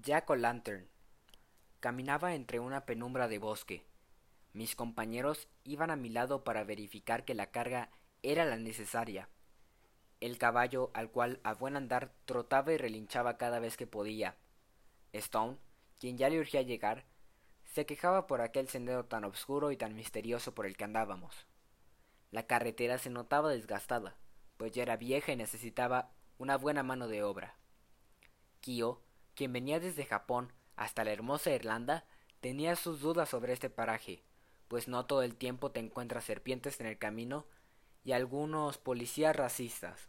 Jack O'Lantern. Caminaba entre una penumbra de bosque. Mis compañeros iban a mi lado para verificar que la carga era la necesaria. El caballo, al cual a buen andar trotaba y relinchaba cada vez que podía. Stone, quien ya le urgía llegar, se quejaba por aquel sendero tan oscuro y tan misterioso por el que andábamos. La carretera se notaba desgastada, pues ya era vieja y necesitaba una buena mano de obra. Kyo, quien venía desde Japón hasta la hermosa Irlanda, tenía sus dudas sobre este paraje, pues no todo el tiempo te encuentras serpientes en el camino y algunos policías racistas.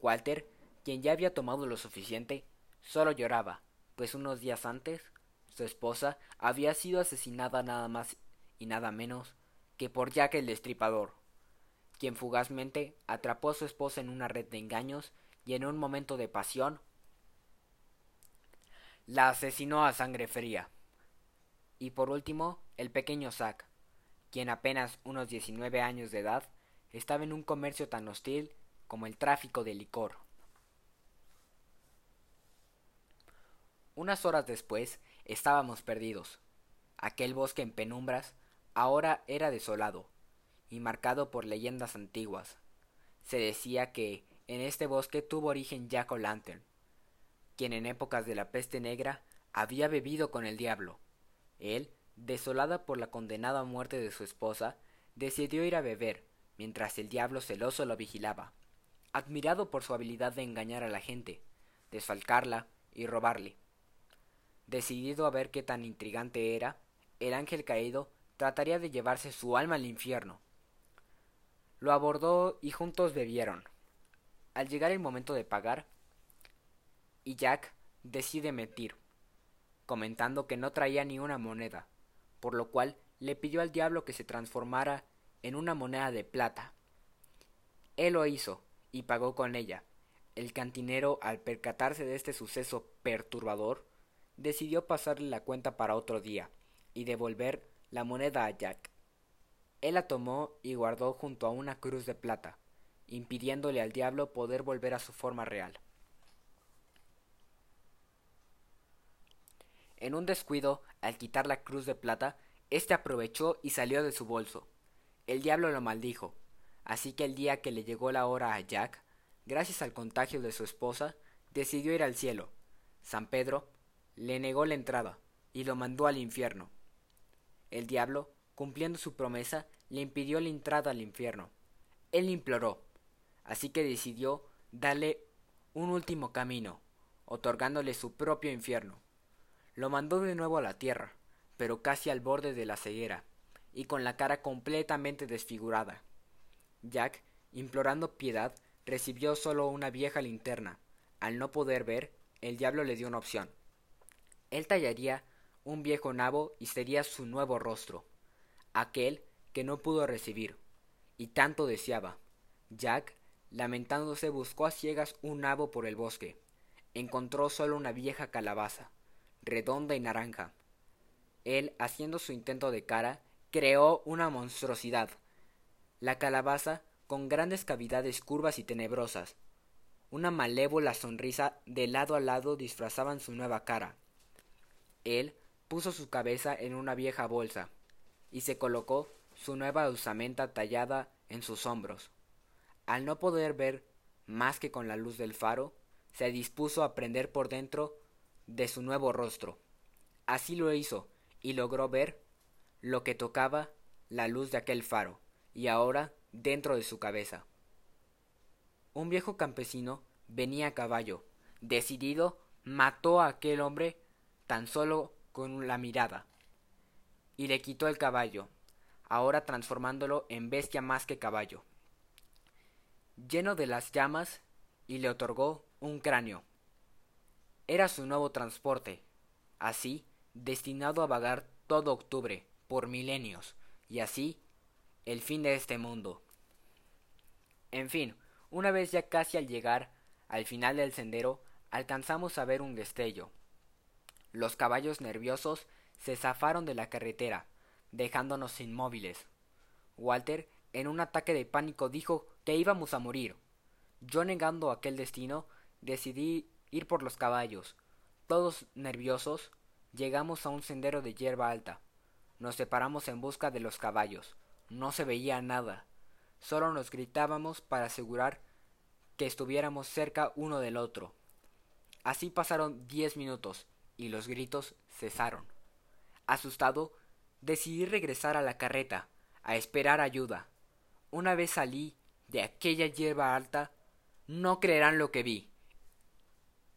Walter, quien ya había tomado lo suficiente, solo lloraba, pues unos días antes su esposa había sido asesinada nada más y nada menos que por Jack el Destripador, quien fugazmente atrapó a su esposa en una red de engaños y en un momento de pasión la asesinó a sangre fría. Y por último, el pequeño Zack, quien apenas unos 19 años de edad estaba en un comercio tan hostil como el tráfico de licor. Unas horas después estábamos perdidos. Aquel bosque en penumbras ahora era desolado y marcado por leyendas antiguas. Se decía que en este bosque tuvo origen Jack O'Lantern, quien en épocas de la peste negra había bebido con el diablo. Él, desolada por la condenada muerte de su esposa, decidió ir a beber, mientras el diablo celoso lo vigilaba, admirado por su habilidad de engañar a la gente, desfalcarla y robarle. Decidido a ver qué tan intrigante era, el ángel caído trataría de llevarse su alma al infierno. Lo abordó y juntos bebieron. Al llegar el momento de pagar, y Jack decide mentir, comentando que no traía ni una moneda, por lo cual le pidió al diablo que se transformara en una moneda de plata. Él lo hizo y pagó con ella. El cantinero, al percatarse de este suceso perturbador, decidió pasarle la cuenta para otro día y devolver la moneda a Jack. Él la tomó y guardó junto a una cruz de plata, impidiéndole al diablo poder volver a su forma real. En un descuido, al quitar la cruz de plata, éste aprovechó y salió de su bolso. El diablo lo maldijo, así que el día que le llegó la hora a Jack, gracias al contagio de su esposa, decidió ir al cielo. San Pedro le negó la entrada y lo mandó al infierno. El diablo, cumpliendo su promesa, le impidió la entrada al infierno. Él imploró, así que decidió darle un último camino, otorgándole su propio infierno. Lo mandó de nuevo a la tierra, pero casi al borde de la ceguera, y con la cara completamente desfigurada. Jack, implorando piedad, recibió solo una vieja linterna. Al no poder ver, el diablo le dio una opción. Él tallaría un viejo nabo y sería su nuevo rostro, aquel que no pudo recibir, y tanto deseaba. Jack, lamentándose, buscó a ciegas un nabo por el bosque. Encontró solo una vieja calabaza, redonda y naranja. Él, haciendo su intento de cara, creó una monstruosidad. La calabaza, con grandes cavidades curvas y tenebrosas. Una malévola sonrisa de lado a lado disfrazaban su nueva cara. Él puso su cabeza en una vieja bolsa y se colocó su nueva usamenta tallada en sus hombros. Al no poder ver más que con la luz del faro, se dispuso a prender por dentro de su nuevo rostro. Así lo hizo y logró ver lo que tocaba la luz de aquel faro, y ahora dentro de su cabeza. Un viejo campesino venía a caballo. Decidido, mató a aquel hombre tan solo con la mirada, y le quitó el caballo, ahora transformándolo en bestia más que caballo, lleno de las llamas, y le otorgó un cráneo. Era su nuevo transporte, así, destinado a vagar todo octubre, por milenios, y así, el fin de este mundo. En fin, una vez ya casi al llegar al final del sendero, alcanzamos a ver un destello, los caballos nerviosos se zafaron de la carretera, dejándonos inmóviles. Walter, en un ataque de pánico, dijo que íbamos a morir. Yo, negando aquel destino, decidí ir por los caballos, Todos nerviosos, llegamos a un sendero de hierba alta. Nos separamos en busca de los caballos. No se veía nada. Solo nos gritábamos para asegurar que estuviéramos cerca uno del otro. Así pasaron diez minutos y los gritos cesaron. Asustado, decidí regresar a la carreta, a esperar ayuda. Una vez salí de aquella hierba alta, no creerán lo que vi.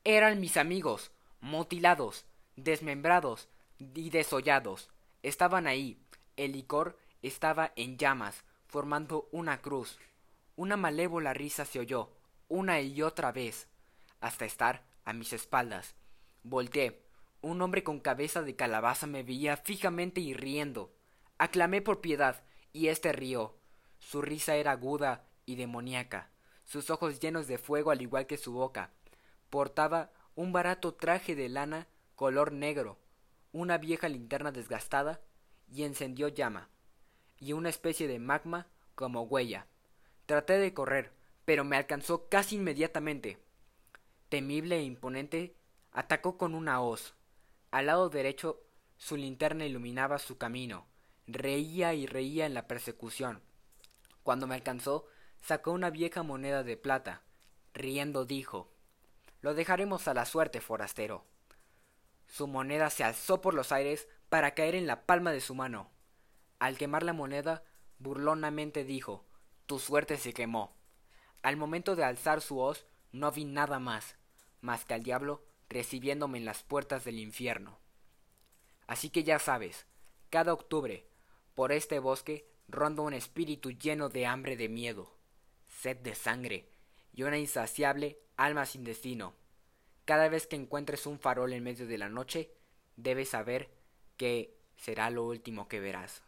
Eran mis amigos, mutilados, desmembrados y desollados. Estaban ahí. El licor estaba en llamas, formando una cruz. Una malévola risa se oyó, una y otra vez, hasta estar a mis espaldas. Volté. Un hombre con cabeza de calabaza me veía fijamente y riendo. Aclamé por piedad, y éste rió. Su risa era aguda y demoníaca, sus ojos llenos de fuego al igual que su boca. Portaba un barato traje de lana color negro, una vieja linterna desgastada y encendió llama, y una especie de magma como huella. Traté de correr, pero me alcanzó casi inmediatamente. Temible e imponente, atacó con una hoz. Al lado derecho su linterna iluminaba su camino. Reía y reía en la persecución. Cuando me alcanzó, sacó una vieja moneda de plata. Riendo dijo Lo dejaremos a la suerte, forastero. Su moneda se alzó por los aires para caer en la palma de su mano. Al quemar la moneda, burlonamente dijo Tu suerte se quemó. Al momento de alzar su hoz, no vi nada más, más que al diablo recibiéndome en las puertas del infierno. Así que ya sabes, cada octubre, por este bosque, ronda un espíritu lleno de hambre de miedo sed de sangre y una insaciable alma sin destino. Cada vez que encuentres un farol en medio de la noche, debes saber que será lo último que verás.